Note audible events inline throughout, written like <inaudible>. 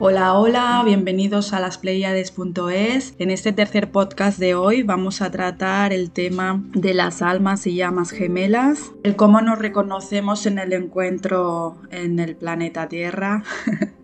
Hola, hola, bienvenidos a las Pleiades.es. En este tercer podcast de hoy vamos a tratar el tema de las almas y llamas gemelas, el cómo nos reconocemos en el encuentro en el planeta Tierra. <laughs>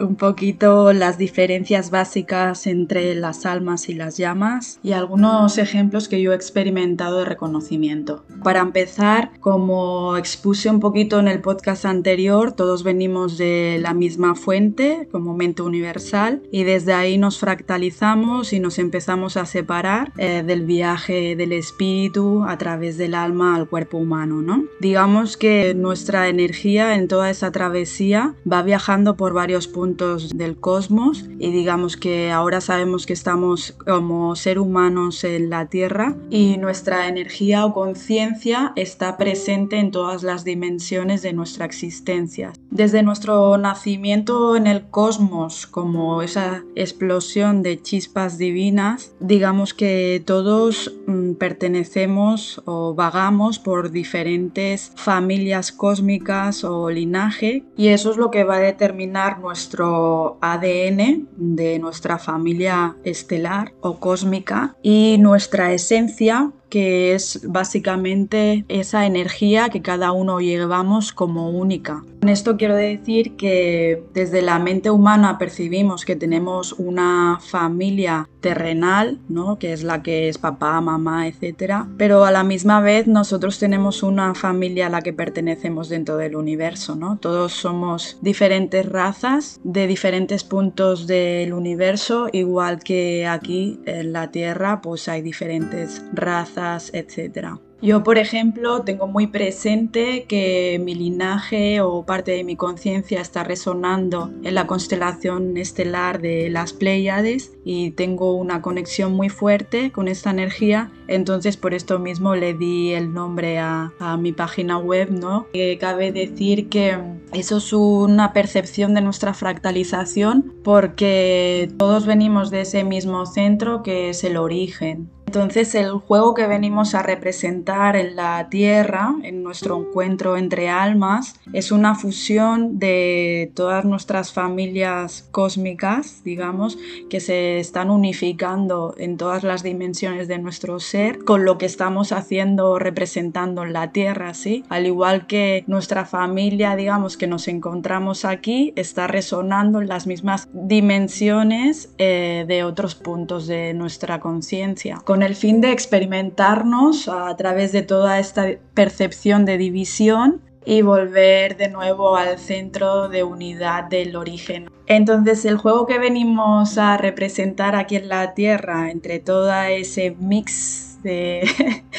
un poquito las diferencias básicas entre las almas y las llamas y algunos ejemplos que yo he experimentado de reconocimiento. Para empezar, como expuse un poquito en el podcast anterior, todos venimos de la misma fuente como mente universal y desde ahí nos fractalizamos y nos empezamos a separar eh, del viaje del espíritu a través del alma al cuerpo humano, ¿no? Digamos que nuestra energía en toda esa travesía va viajando por varios puntos del cosmos y digamos que ahora sabemos que estamos como ser humanos en la Tierra y nuestra energía o conciencia está presente en todas las dimensiones de nuestra existencia. Desde nuestro nacimiento en el cosmos como esa explosión de chispas divinas, digamos que todos mm, pertenecemos o vagamos por diferentes familias cósmicas o linaje y eso es lo que va a determinar nuestro ADN de nuestra familia estelar o cósmica y nuestra esencia que es básicamente esa energía que cada uno llevamos como única. Con esto quiero decir que desde la mente humana percibimos que tenemos una familia terrenal, ¿no? que es la que es papá, mamá, etc. Pero a la misma vez nosotros tenemos una familia a la que pertenecemos dentro del universo. ¿no? Todos somos diferentes razas de diferentes puntos del universo, igual que aquí en la Tierra pues hay diferentes razas etcétera. Yo, por ejemplo, tengo muy presente que mi linaje o parte de mi conciencia está resonando en la constelación estelar de las Pléyades y tengo una conexión muy fuerte con esta energía. Entonces, por esto mismo le di el nombre a, mi página web, ¿no? Que cabe decir que eso es una percepción de nuestra fractalización porque todos venimos de ese mismo centro que es el origen. Entonces el juego que venimos a representar en la Tierra, en nuestro encuentro entre almas, es una fusión de todas nuestras familias cósmicas, digamos, que se están unificando en todas las dimensiones de nuestro ser, con lo que estamos haciendo, representando en la Tierra, ¿sí? Al igual que nuestra familia, digamos, que nos encontramos aquí, está resonando en las mismas dimensiones eh, de otros puntos de nuestra conciencia el fin de experimentarnos a través de toda esta percepción de división y volver de nuevo al centro de unidad del origen. Entonces el juego que venimos a representar aquí en la Tierra entre todo ese mix de,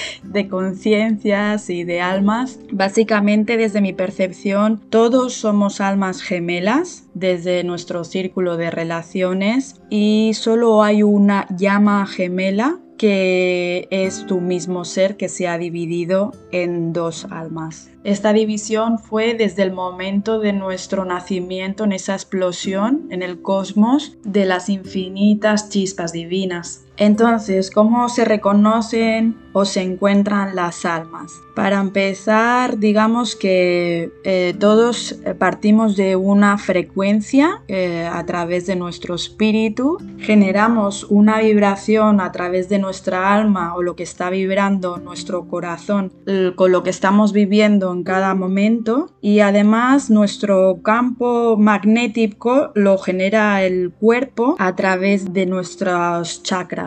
<laughs> de conciencias y de almas. Básicamente, desde mi percepción, todos somos almas gemelas desde nuestro círculo de relaciones y solo hay una llama gemela que es tu mismo ser que se ha dividido en dos almas. Esta división fue desde el momento de nuestro nacimiento en esa explosión en el cosmos de las infinitas chispas divinas. Entonces, ¿cómo se reconocen o se encuentran las almas? Para empezar, digamos que eh, todos partimos de una frecuencia eh, a través de nuestro espíritu, generamos una vibración a través de nuestra alma o lo que está vibrando nuestro corazón con lo que estamos viviendo en cada momento y además nuestro campo magnético lo genera el cuerpo a través de nuestros chakras.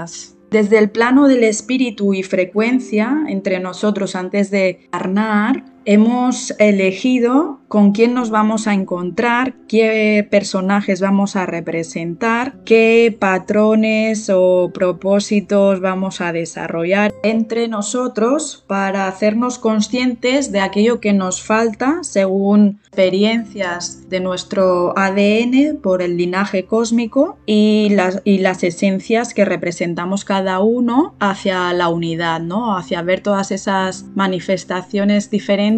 Desde el plano del espíritu y frecuencia entre nosotros antes de carnar, hemos elegido con quién nos vamos a encontrar, qué personajes vamos a representar, qué patrones o propósitos vamos a desarrollar entre nosotros para hacernos conscientes de aquello que nos falta según experiencias de nuestro ADN por el linaje cósmico y las, y las esencias que representamos cada uno hacia la unidad, ¿no? hacia ver todas esas manifestaciones diferentes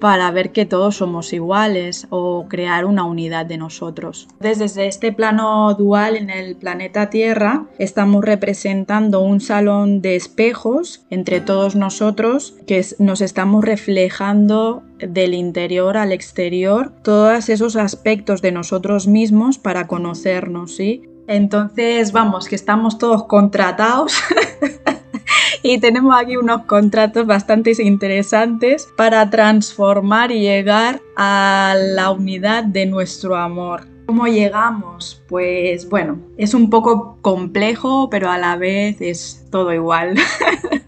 para ver que todos somos iguales o crear una unidad de nosotros. Desde este plano dual en el planeta Tierra estamos representando un salón de espejos entre todos nosotros que nos estamos reflejando del interior al exterior todos esos aspectos de nosotros mismos para conocernos, ¿sí? Entonces, vamos, que estamos todos contratados <laughs> y tenemos aquí unos contratos bastante interesantes para transformar y llegar a la unidad de nuestro amor. ¿Cómo llegamos? Pues bueno, es un poco complejo, pero a la vez es todo igual. <laughs>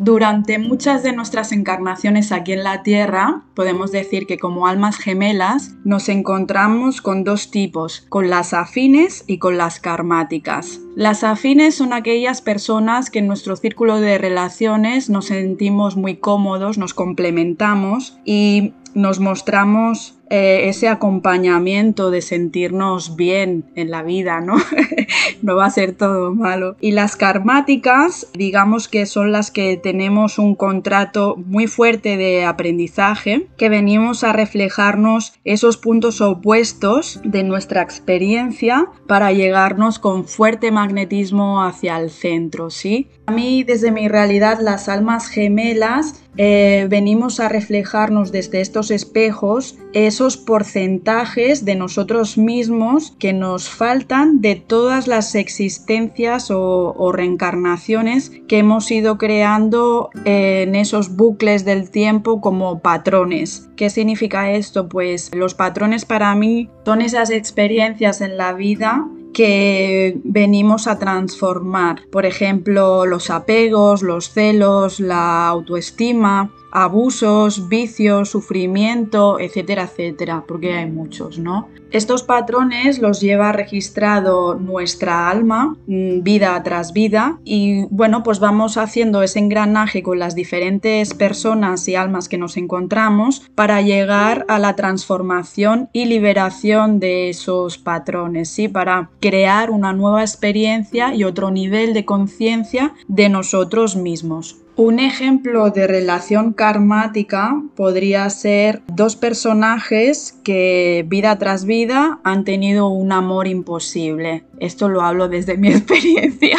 Durante muchas de nuestras encarnaciones aquí en la Tierra, podemos decir que como almas gemelas nos encontramos con dos tipos, con las afines y con las karmáticas. Las afines son aquellas personas que en nuestro círculo de relaciones nos sentimos muy cómodos, nos complementamos y nos mostramos eh, ese acompañamiento de sentirnos bien en la vida, ¿no? <laughs> no va a ser todo malo. Y las karmáticas, digamos que son las que tenemos un contrato muy fuerte de aprendizaje, que venimos a reflejarnos esos puntos opuestos de nuestra experiencia para llegarnos con fuerte magnetismo hacia el centro, ¿sí? A mí, desde mi realidad, las almas gemelas eh, venimos a reflejarnos desde estos espejos esos porcentajes de nosotros mismos que nos faltan de todas las existencias o, reencarnaciones que hemos ido creando en esos bucles del tiempo como patrones. ¿Qué significa esto? Pues los patrones para mí son esas experiencias en la vida que venimos a transformar. Por ejemplo, los apegos, los celos, la autoestima, abusos, vicios, sufrimiento, etcétera, etcétera, porque hay muchos, ¿no? Estos patrones los lleva registrado nuestra alma mm, vida tras vida y bueno, pues vamos haciendo ese engranaje con las diferentes personas y almas que nos encontramos para llegar a la transformación y liberación de esos patrones, ¿sí? Para crear una nueva experiencia y otro nivel de conciencia de nosotros mismos. Un ejemplo de relación karmática podría ser dos personajes que vida tras vida han tenido un amor imposible. Esto lo hablo desde mi <laughs> experiencia.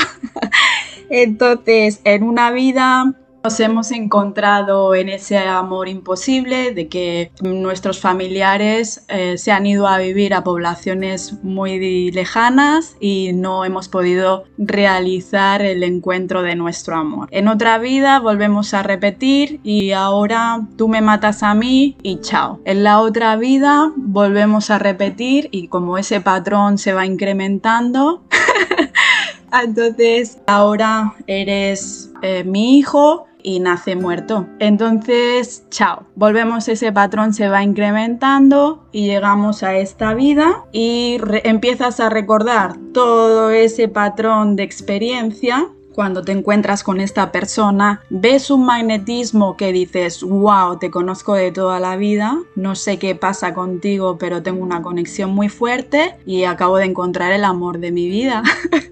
Entonces, en una vida nos hemos encontrado en ese amor imposible de que nuestros familiares eh, se han ido a vivir a poblaciones muy lejanas y no hemos podido realizar el encuentro de nuestro amor. En otra vida volvemos a repetir y ahora tú me matas a mí y chao. En la otra vida volvemos a repetir y como ese patrón se va incrementando, <laughs> entonces ahora eres eh, mi hijo y nace muerto. Entonces, chao. Volvemos, ese patrón se va incrementando y llegamos a esta vida y empiezas a recordar todo ese patrón de experiencia cuando te encuentras con esta persona, ves un magnetismo que dices, wow, te conozco de toda la vida, no sé qué pasa contigo, pero tengo una conexión muy fuerte y acabo de encontrar el amor de mi vida. <laughs>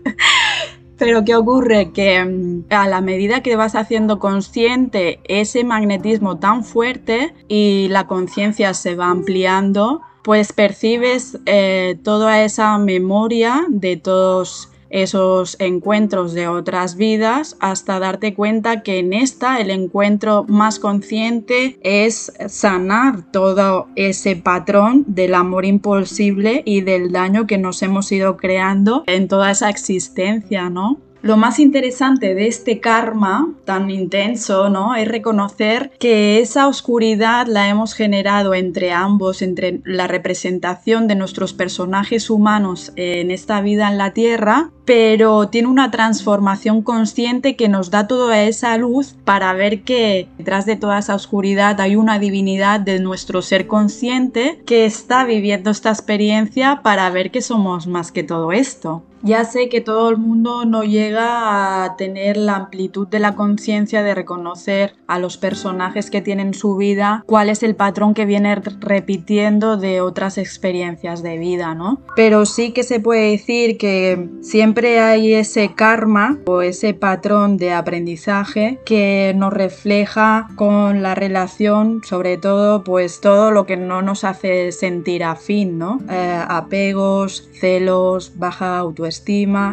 Pero ¿qué ocurre? Que mm, a la medida que vas haciendo consciente ese magnetismo tan fuerte y la conciencia se va ampliando, pues percibes eh, toda esa memoria de todos esos encuentros de otras vidas hasta darte cuenta que en esta el encuentro más consciente es sanar todo ese patrón del amor imposible y del daño que nos hemos ido creando en toda esa existencia, ¿no? Lo más interesante de este karma tan intenso, ¿no? Es reconocer que esa oscuridad la hemos generado entre ambos, entre la representación de nuestros personajes humanos en esta vida en la Tierra, pero tiene una transformación consciente que nos da toda esa luz para ver que detrás de toda esa oscuridad hay una divinidad de nuestro ser consciente que está viviendo esta experiencia para ver que somos más que todo esto. Ya sé que todo el mundo no llega a tener la amplitud de la conciencia de reconocer a los personajes que tienen su vida cuál es el patrón que viene repitiendo de otras experiencias de vida, ¿no? Pero sí que se puede decir que siempre hay ese karma o ese patrón de aprendizaje que nos refleja con la relación, sobre todo, pues todo lo que no nos hace sentir afín, ¿no? Eh, apegos, celos, baja autoestima,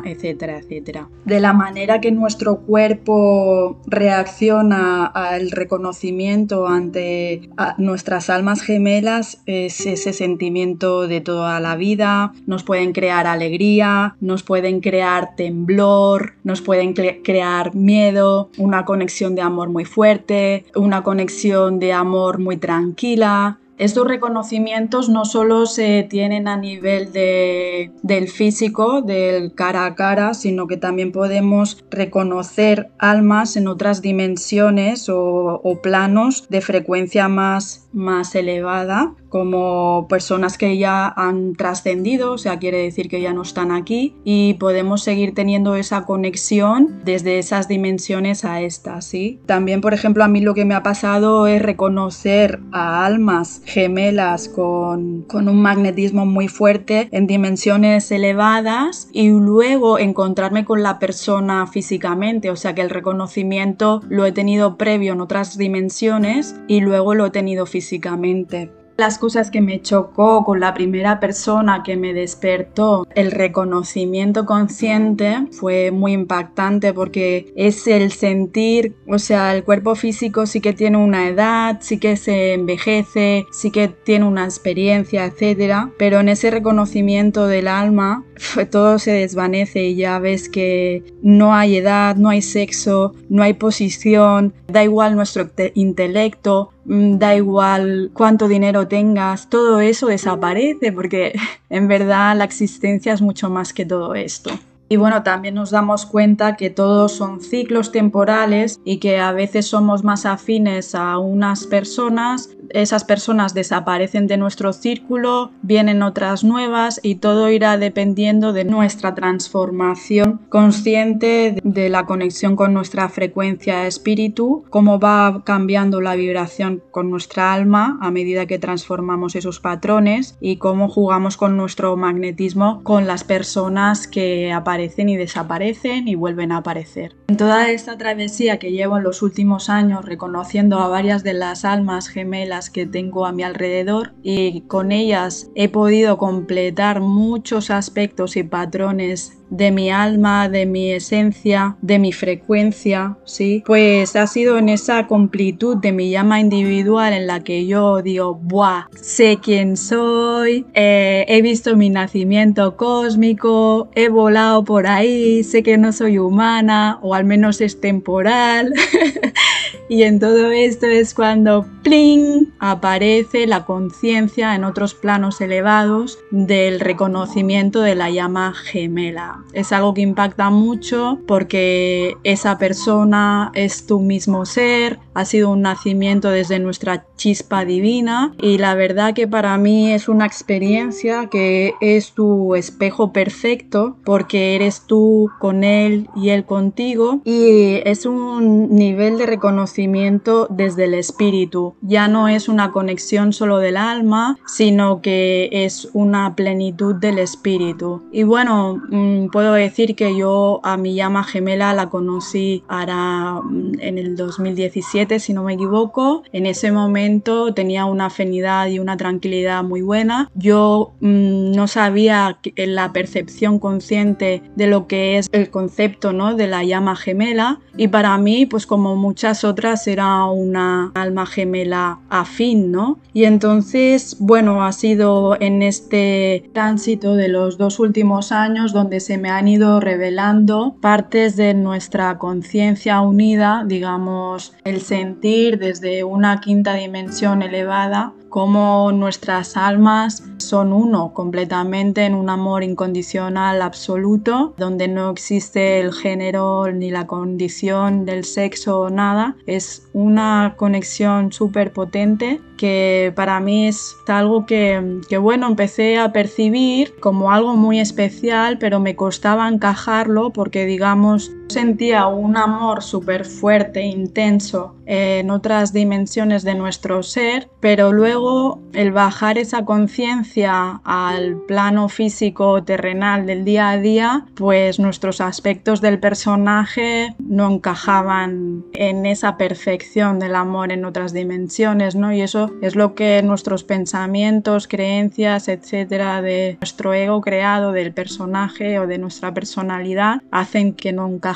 etcétera, etcétera. De la manera que nuestro cuerpo reacciona al reconocimiento ante nuestras almas gemelas es ese sentimiento de toda la vida, nos pueden crear alegría, nos pueden crear temblor, nos pueden crear miedo, una conexión de amor muy fuerte, una conexión de amor muy tranquila, estos reconocimientos no solo se tienen a nivel del físico, del cara a cara, sino que también podemos reconocer almas en otras dimensiones o, o planos de frecuencia más, más elevada como personas que ya han trascendido, o sea, quiere decir que ya no están aquí y podemos seguir teniendo esa conexión desde esas dimensiones a estas, ¿sí? También, por ejemplo, a mí lo que me ha pasado es reconocer a almas gemelas con, con un magnetismo muy fuerte en dimensiones elevadas y luego encontrarme con la persona físicamente, o sea que el reconocimiento lo he tenido previo en otras dimensiones y luego lo he tenido físicamente. Las cosas que me chocó con la primera persona que me despertó, el reconocimiento consciente fue muy impactante porque es el sentir, o sea, el cuerpo físico sí que tiene una edad, sí que se envejece, sí que tiene una experiencia, etcétera, pero en ese reconocimiento del alma todo se desvanece y ya ves que no hay edad, no hay sexo, no hay posición, da igual nuestro intelecto, da igual cuánto dinero tengas, todo eso desaparece porque <laughs> en verdad la existencia es mucho más que todo esto. Y bueno, también nos damos cuenta que todos son ciclos temporales y que a veces somos más afines a unas personas esas personas desaparecen de nuestro círculo, vienen otras nuevas y todo irá dependiendo de nuestra transformación consciente de la conexión con nuestra frecuencia espíritu, cómo va cambiando la vibración con nuestra alma a medida que transformamos esos patrones y cómo jugamos con nuestro magnetismo con las personas que aparecen y desaparecen y vuelven a aparecer. En toda esta travesía que llevo en los últimos años reconociendo a varias de las almas gemelas que tengo a mi alrededor y con ellas he podido completar muchos aspectos y patrones de mi alma, de mi esencia, de mi frecuencia, ¿sí? Pues ha sido en esa completud de mi llama individual en la que yo digo, ¡buah! Sé quién soy, eh, he visto mi nacimiento cósmico, he volado por ahí, sé que no soy humana o al menos es temporal. <laughs> y en todo esto es cuando ¡pling! Aparece la conciencia en otros planos elevados del reconocimiento de la llama gemela. Es algo que impacta mucho porque esa persona es tu mismo ser, ha sido un nacimiento desde nuestra chispa divina y la verdad que para mí es una experiencia que es tu espejo perfecto porque eres tú con él y él contigo y es un nivel de reconocimiento desde el espíritu. Ya no es una conexión solo del alma, sino que es una plenitud del espíritu. Y bueno, mm, puedo decir que yo a mi llama gemela la conocí mm, en el 2017, si no me equivoco. En ese momento tenía una afinidad y una tranquilidad muy buena. Yo mm, no sabía la percepción consciente de lo que es el concepto ¿no? de la llama gemela y para mí, pues como muchas otras, era una alma gemela afín, ¿no? Y entonces, bueno, ha sido en este tránsito de los dos últimos años donde se me han ido revelando partes de nuestra conciencia unida, digamos, el sentir desde una quinta dimensión elevada cómo nuestras almas son uno completamente en un amor incondicional absoluto, donde no existe el género ni la condición del sexo o nada. Es una conexión súper potente que para mí es algo que, que, bueno, empecé a percibir como algo muy especial, pero me costaba encajarlo porque digamos sentía un amor súper fuerte, intenso en otras dimensiones de nuestro ser, pero luego el bajar esa conciencia al plano físico terrenal del día a día, pues nuestros aspectos del personaje no encajaban en esa perfección del amor en otras dimensiones, ¿no? Y eso es lo que nuestros pensamientos, creencias, etcétera, de nuestro ego creado, del personaje o de nuestra personalidad, hacen que no encajemos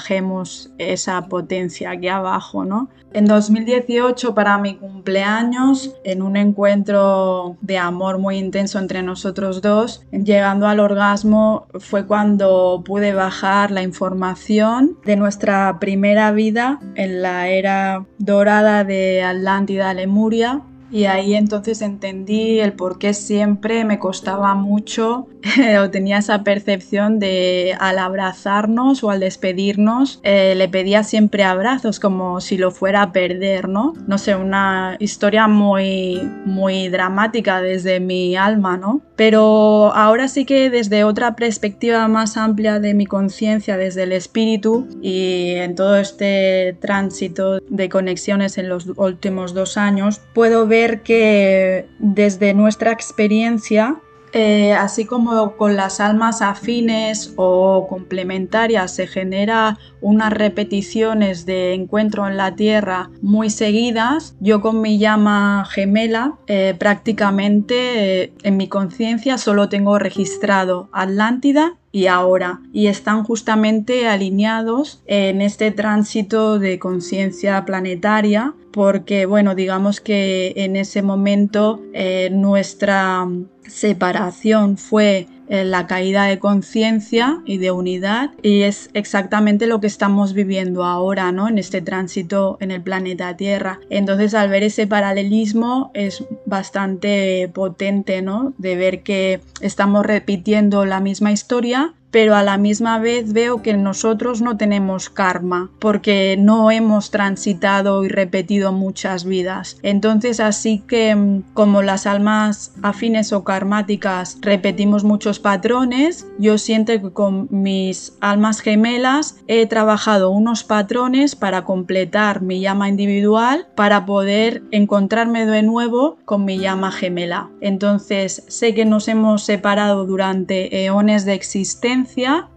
esa potencia aquí abajo, ¿no? En 2018, para mi cumpleaños, en un encuentro de amor muy intenso entre nosotros dos, llegando al orgasmo, fue cuando pude bajar la información de nuestra primera vida en la era dorada de Atlántida, Lemuria, y ahí entonces entendí el por qué siempre me costaba mucho <laughs> o tenía esa percepción de al abrazarnos o al despedirnos eh, le pedía siempre abrazos como si lo fuera a perder, ¿no? No sé, una historia muy, muy dramática desde mi alma, ¿no? Pero ahora sí que desde otra perspectiva más amplia de mi conciencia, desde el espíritu y en todo este tránsito de conexiones en los últimos dos años, puedo ver que desde nuestra experiencia, eh, así como con las almas afines o complementarias se genera unas repeticiones de encuentro en la Tierra muy seguidas, yo con mi llama gemela eh, prácticamente eh, en mi conciencia solo tengo registrado Atlántida y ahora y están justamente alineados en este tránsito de conciencia planetaria porque bueno digamos que en ese momento eh, nuestra separación fue la caída de conciencia y de unidad y es exactamente lo que estamos viviendo ahora, ¿no? En este tránsito en el planeta Tierra. Entonces al ver ese paralelismo es bastante potente, ¿no? De ver que estamos repitiendo la misma historia pero a la misma vez veo que nosotros no tenemos karma porque no hemos transitado y repetido muchas vidas. Entonces así que mm, como las almas afines o karmáticas repetimos muchos patrones, yo siento que con mis almas gemelas he trabajado unos patrones para completar mi llama individual para poder encontrarme de nuevo con mi llama gemela. Entonces sé que nos hemos separado durante eones de existencia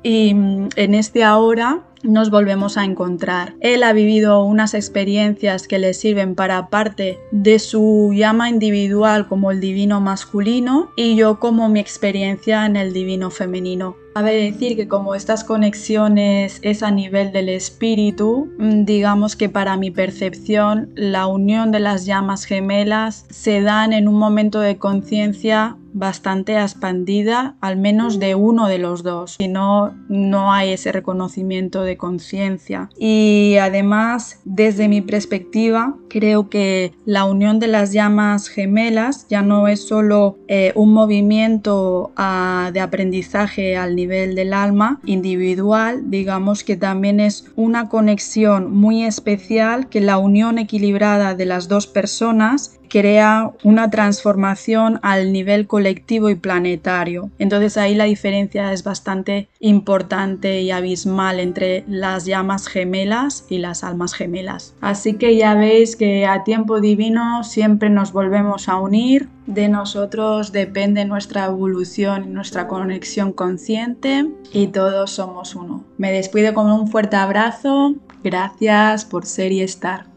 y mm, en este ahora nos volvemos a encontrar. Él ha vivido unas experiencias que le sirven para parte de su llama individual como el divino masculino y yo como mi experiencia en el divino femenino. Cabe decir que como estas conexiones es a nivel del espíritu, mm, digamos que para mi percepción la unión de las llamas gemelas se dan en un momento de conciencia bastante expandida, al menos de uno de los dos, si no, no hay ese reconocimiento de conciencia. Y además, desde mi perspectiva, creo que la unión de las llamas gemelas ya no es solo eh, un movimiento ah, de aprendizaje al nivel del alma individual, digamos que también es una conexión muy especial que la unión equilibrada de las dos personas crea una transformación al nivel colectivo y planetario. Entonces ahí la diferencia es bastante importante y abismal entre las llamas gemelas y las almas gemelas. Así que ya veis que a tiempo divino siempre nos volvemos a unir. De nosotros depende nuestra evolución y nuestra conexión consciente y todos somos uno. Me despido con un fuerte abrazo. Gracias por ser y estar.